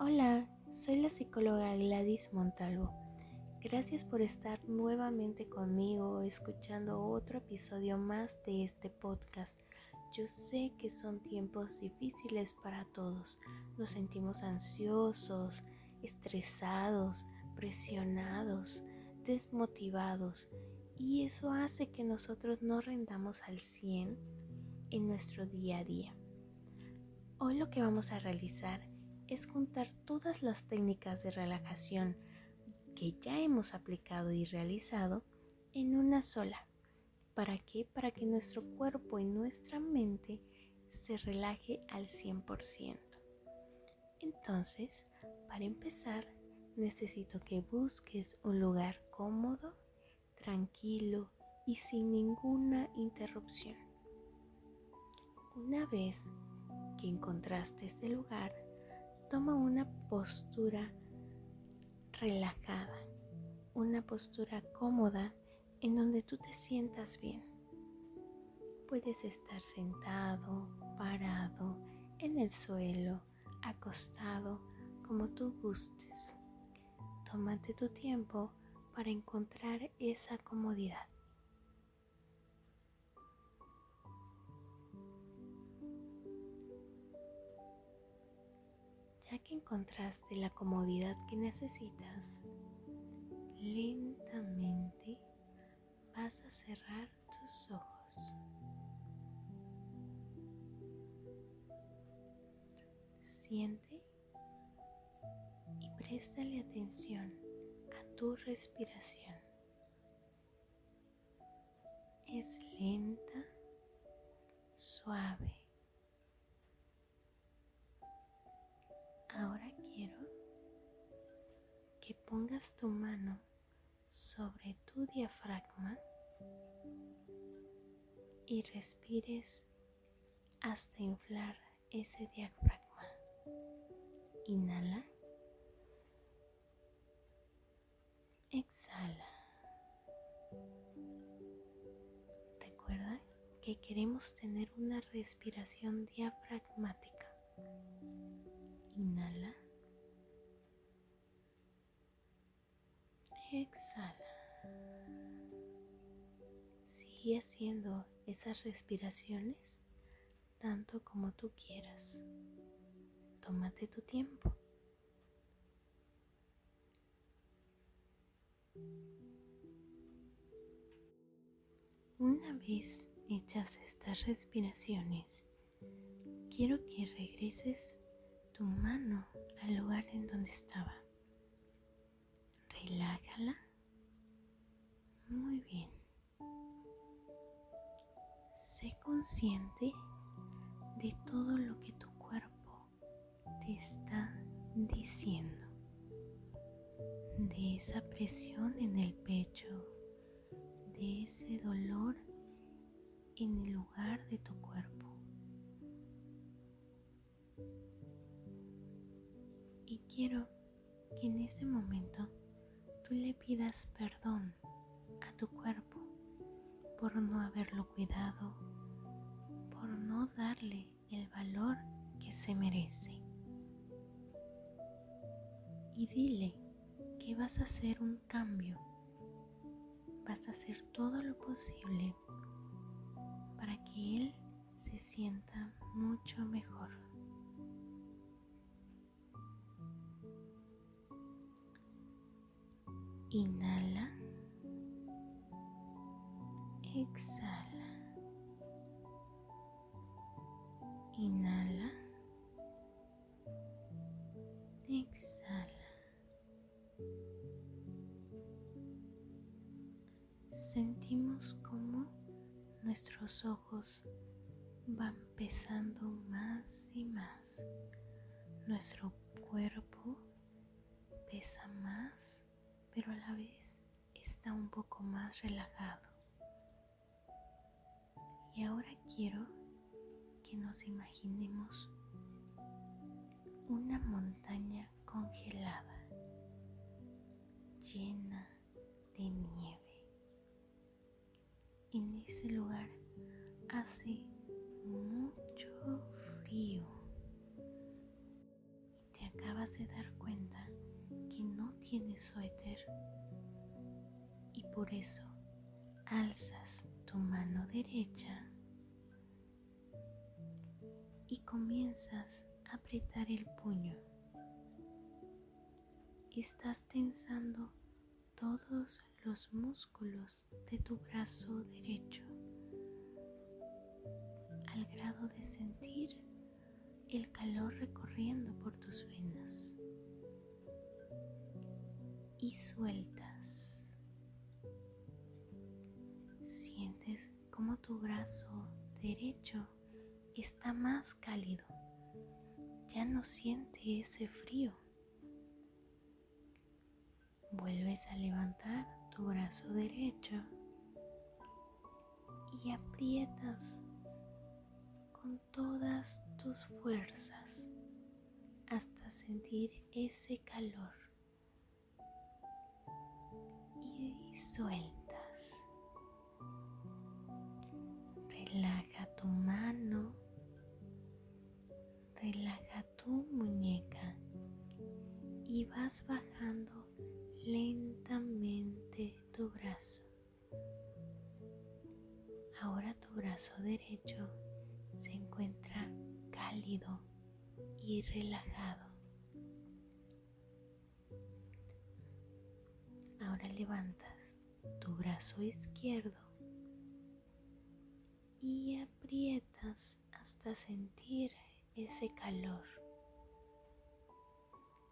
Hola, soy la psicóloga Gladys Montalvo. Gracias por estar nuevamente conmigo escuchando otro episodio más de este podcast. Yo sé que son tiempos difíciles para todos. Nos sentimos ansiosos, estresados, presionados, desmotivados y eso hace que nosotros no rendamos al 100 en nuestro día a día. Hoy lo que vamos a realizar es juntar todas las técnicas de relajación que ya hemos aplicado y realizado en una sola. ¿Para qué? Para que nuestro cuerpo y nuestra mente se relaje al 100%. Entonces, para empezar, necesito que busques un lugar cómodo, tranquilo y sin ninguna interrupción. Una vez que encontraste este lugar, toma una postura relajada, una postura cómoda en donde tú te sientas bien. Puedes estar sentado, parado, en el suelo, acostado, como tú gustes. Tómate tu tiempo para encontrar esa comodidad. Ya que encontraste la comodidad que necesitas, lentamente vas a cerrar tus ojos. Siente y préstale atención a tu respiración. Es lenta, suave. Pongas tu mano sobre tu diafragma y respires hasta inflar ese diafragma. Inhala. Exhala. Recuerda que queremos tener una respiración diafragmática. Inhala. Exhala. Sigue haciendo esas respiraciones tanto como tú quieras. Tómate tu tiempo. Una vez hechas estas respiraciones, quiero que regreses tu mano al lugar en donde estaba. Relájala. Muy bien. Sé consciente de todo lo que tu cuerpo te está diciendo. De esa presión en el pecho, de ese dolor en el lugar de tu cuerpo. Y quiero que en ese momento tú le pidas perdón a tu cuerpo por no haberlo cuidado, por no darle el valor que se merece. Y dile que vas a hacer un cambio, vas a hacer todo lo posible para que él se sienta mucho mejor. Inhala. Exhala. Inhala. Exhala. Sentimos como nuestros ojos van pesando más y más. Nuestro cuerpo pesa más pero a la vez está un poco más relajado. Y ahora quiero que nos imaginemos una montaña congelada, llena de nieve. En ese lugar hace no tienes suéter y por eso alzas tu mano derecha y comienzas a apretar el puño. Estás tensando todos los músculos de tu brazo derecho al grado de sentir el calor recorriendo por tus venas y sueltas. Sientes como tu brazo derecho está más cálido. Ya no siente ese frío. Vuelves a levantar tu brazo derecho y aprietas con todas tus fuerzas hasta sentir ese calor sueltas. Relaja tu mano, relaja tu muñeca y vas bajando lentamente tu brazo. Ahora tu brazo derecho se encuentra cálido y relajado. Ahora levantas brazo izquierdo y aprietas hasta sentir ese calor.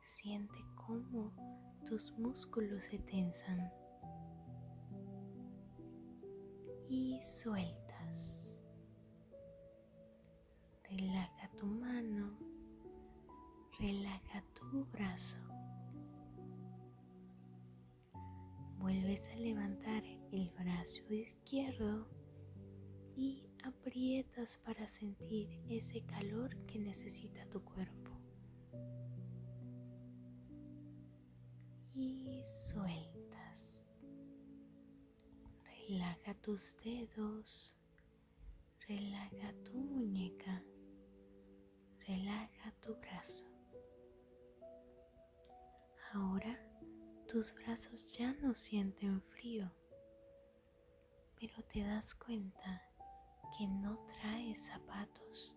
Siente cómo tus músculos se tensan y sueltas. Relaja tu mano, relaja tu brazo. Vuelves a levantar el brazo izquierdo y aprietas para sentir ese calor que necesita tu cuerpo. Y sueltas. Relaja tus dedos, relaja tu muñeca relaja tu brazo. Ahora tus brazos ya no sienten frío, pero te das cuenta que no traes zapatos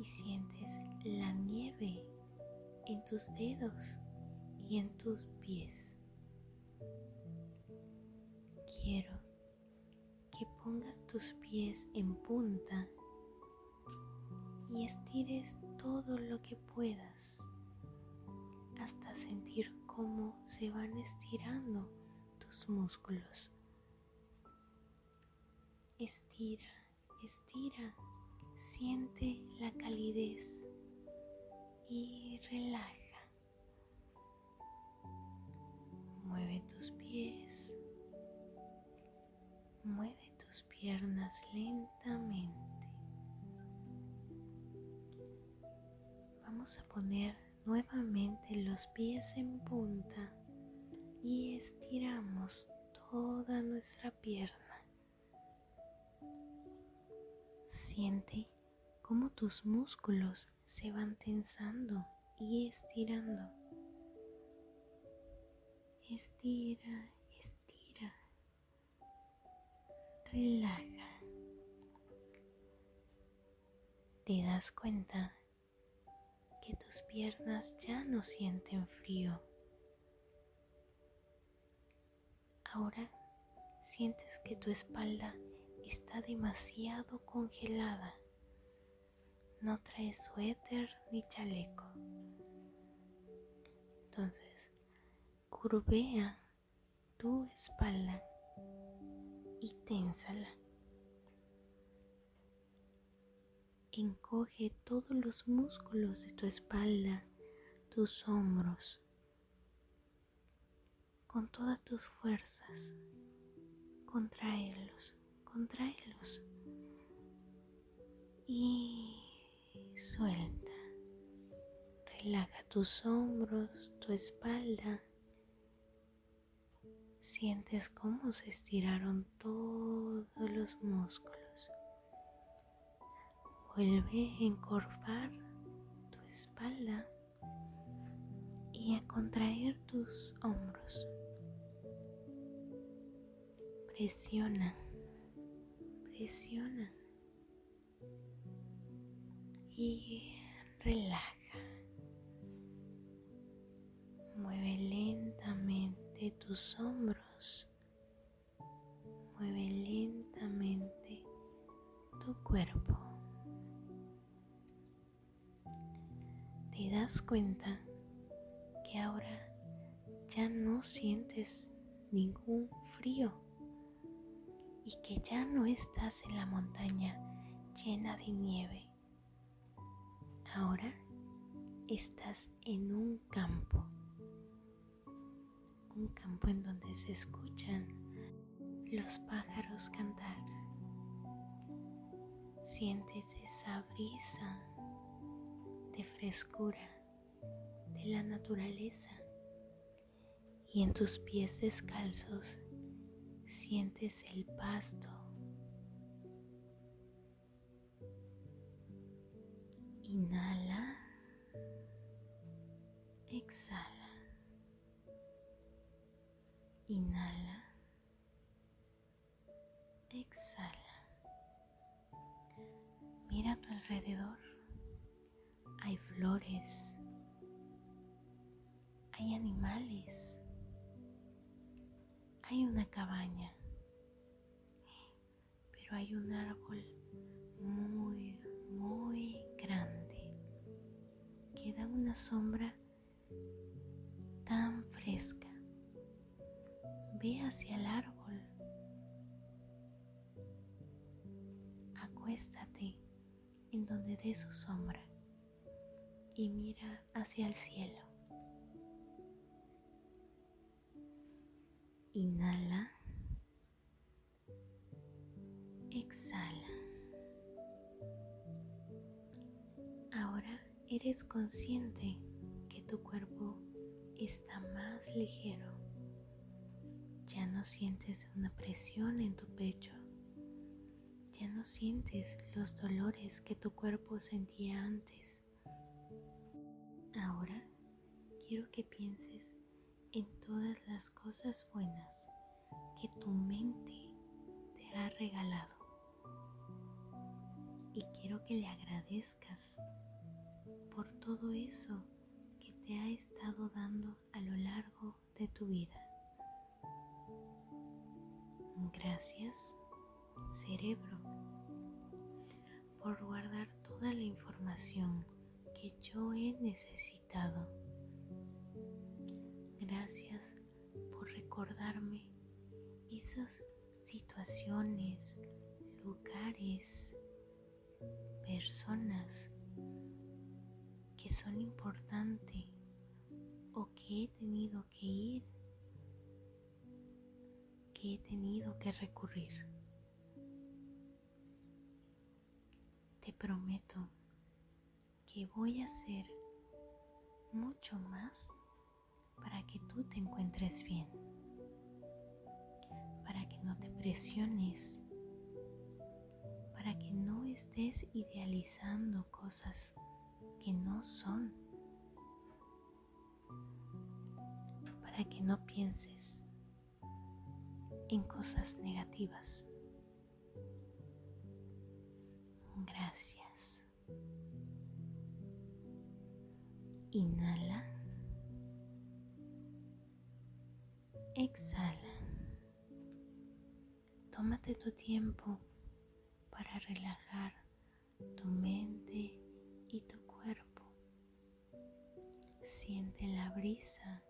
y sientes la nieve en tus dedos y en tus pies. Quiero que pongas tus pies en punta y estires todo lo que puedas hasta sentir cómo se van estirando tus músculos. Estira, estira, siente la calidez y relaja. Mueve tus pies, mueve tus piernas lentamente. Vamos a poner nuevamente los pies en punta y estiramos toda nuestra pierna. Siente cómo tus músculos se van tensando y estirando. Estira, estira. Relaja. Te das cuenta tus piernas ya no sienten frío. Ahora sientes que tu espalda está demasiado congelada. No traes suéter ni chaleco. Entonces, curvea tu espalda y ténsala. Encoge todos los músculos de tu espalda, tus hombros, con todas tus fuerzas. Contraerlos, contraerlos. Y suelta. Relaja tus hombros, tu espalda. Sientes cómo se estiraron todos los músculos. Vuelve a encorvar tu espalda y a contraer tus hombros. Presiona, presiona y relaja. Mueve lentamente tus hombros. Mueve lentamente tu cuerpo. Te das cuenta que ahora ya no sientes ningún frío y que ya no estás en la montaña llena de nieve. Ahora estás en un campo, un campo en donde se escuchan los pájaros cantar. Sientes esa brisa de frescura de la naturaleza. Y en tus pies descalzos sientes el pasto. Inhala, exhala, inhala, exhala. Mira a tu alrededor, hay flores, hay animales, hay una cabaña, pero hay un árbol muy, muy grande que da una sombra tan fresca. Ve hacia el árbol. Acuéstate en donde dé su sombra y mira hacia el cielo. Inhala. Exhala. Ahora eres consciente que tu cuerpo está más ligero. Ya no sientes una presión en tu pecho. Ya no sientes los dolores que tu cuerpo sentía antes. Ahora quiero que pienses en todas las cosas buenas que tu mente te ha regalado. Y quiero que le agradezcas por todo eso que te ha estado dando a lo largo de tu vida. Gracias, cerebro, por guardar toda la información que yo he necesitado Gracias por recordarme esas situaciones, lugares, personas que son importantes o que he tenido que ir, que he tenido que recurrir. Te prometo que voy a hacer mucho más para que tú te encuentres bien, para que no te presiones, para que no estés idealizando cosas que no son, para que no pienses en cosas negativas. Gracias. Inhala. Exhala. Tómate tu tiempo para relajar tu mente y tu cuerpo. Siente la brisa,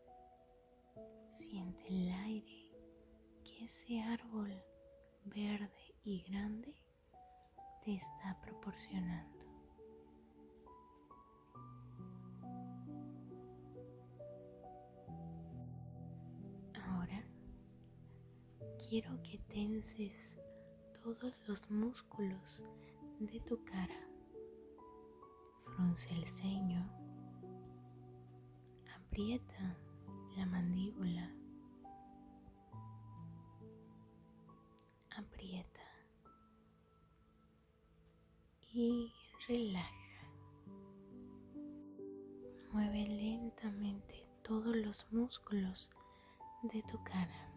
siente el aire que ese árbol verde y grande te está proporcionando. Quiero que tenses todos los músculos de tu cara. Frunce el ceño. Aprieta la mandíbula. Aprieta. Y relaja. Mueve lentamente todos los músculos de tu cara.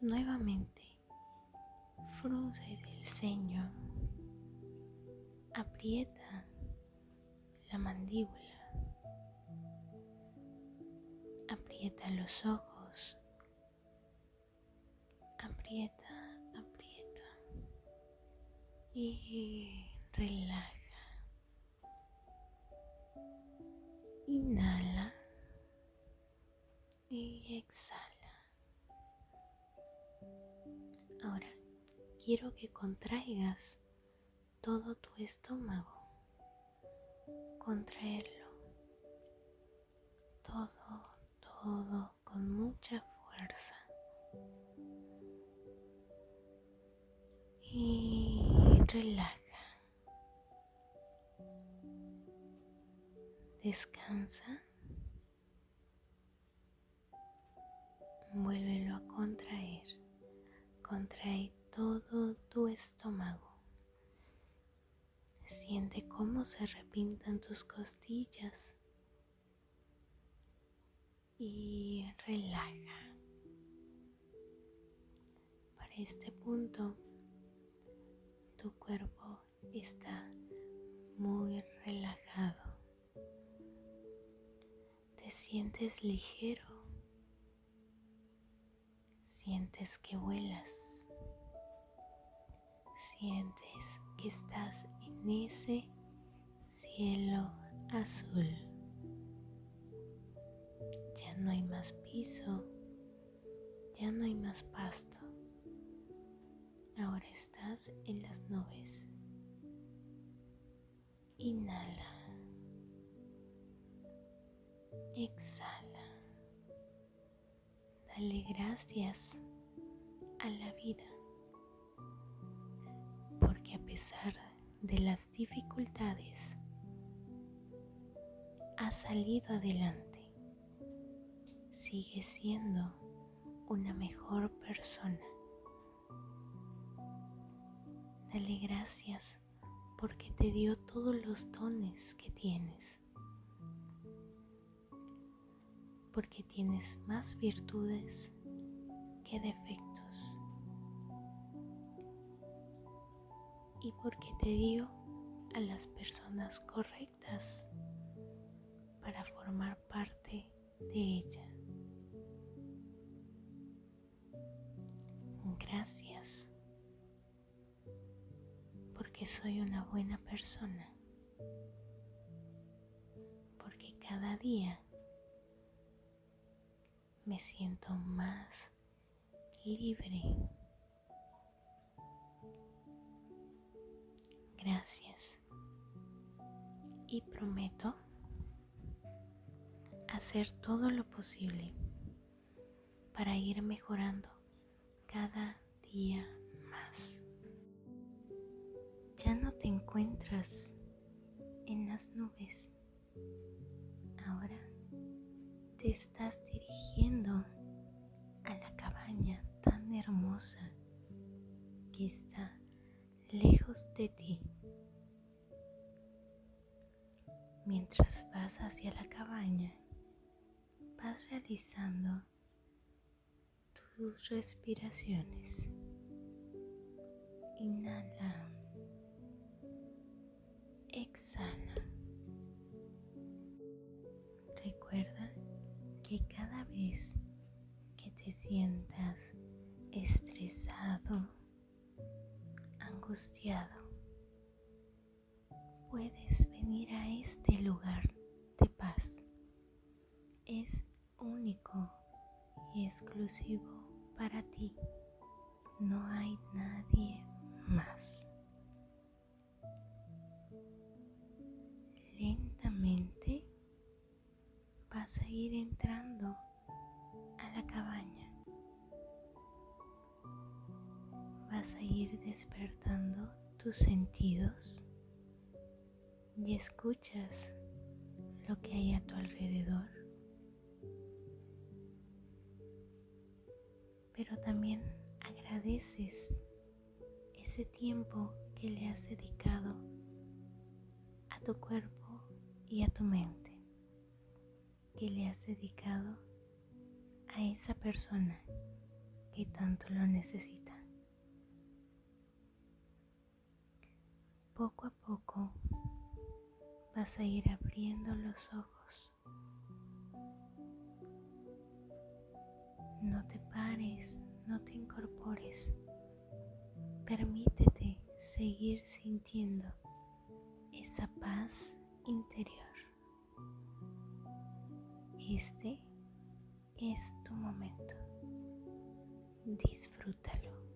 Nuevamente, frunce el ceño, aprieta la mandíbula, aprieta los ojos, aprieta, aprieta y relaja. Inhala y exhala. Quiero que contraigas todo tu estómago. Contraerlo. Todo, todo con mucha fuerza. Y relaja. Descansa. Vuélvelo a contraer. Contrae todo tu estómago. Siente cómo se repintan tus costillas y relaja. Para este punto, tu cuerpo está muy relajado sientes ligero, sientes que vuelas, sientes que estás en ese cielo azul. Ya no hay más piso, ya no hay más pasto. Ahora estás en las nubes. Inhala. Exhala. Dale gracias a la vida. Pesar de las dificultades, ha salido adelante. Sigue siendo una mejor persona. Dale gracias porque te dio todos los dones que tienes porque tienes más virtudes que defectos y porque te dio a las personas correctas para formar parte de ella. Gracias porque soy una buena persona, porque cada día me siento más libre. Gracias. Y prometo hacer todo lo posible para ir mejorando cada día más. Ya no te encuentras en las nubes. Ahora te estás dirigiendo a la cabaña tan hermosa que está lejos de ti. Mientras vas hacia la cabaña, vas realizando tus respiraciones. Inhala. Exhala. Recuerda que cada vez que te sientas estresado, angustiado, puedes venir a este lugar de paz. Es único y exclusivo para ti. No hay nadie más. ir entrando a la cabaña. Vas a ir despertando tus sentidos y escuchas lo que hay a tu alrededor. Pero también agradeces ese tiempo que le has dedicado a tu cuerpo y a tu mente que le has dedicado a esa persona que tanto lo necesita. Poco a poco vas a ir abriendo los ojos. No te pares, no te incorpores. Permítete seguir sintiendo esa paz interior. Este es tu momento. Disfrútalo.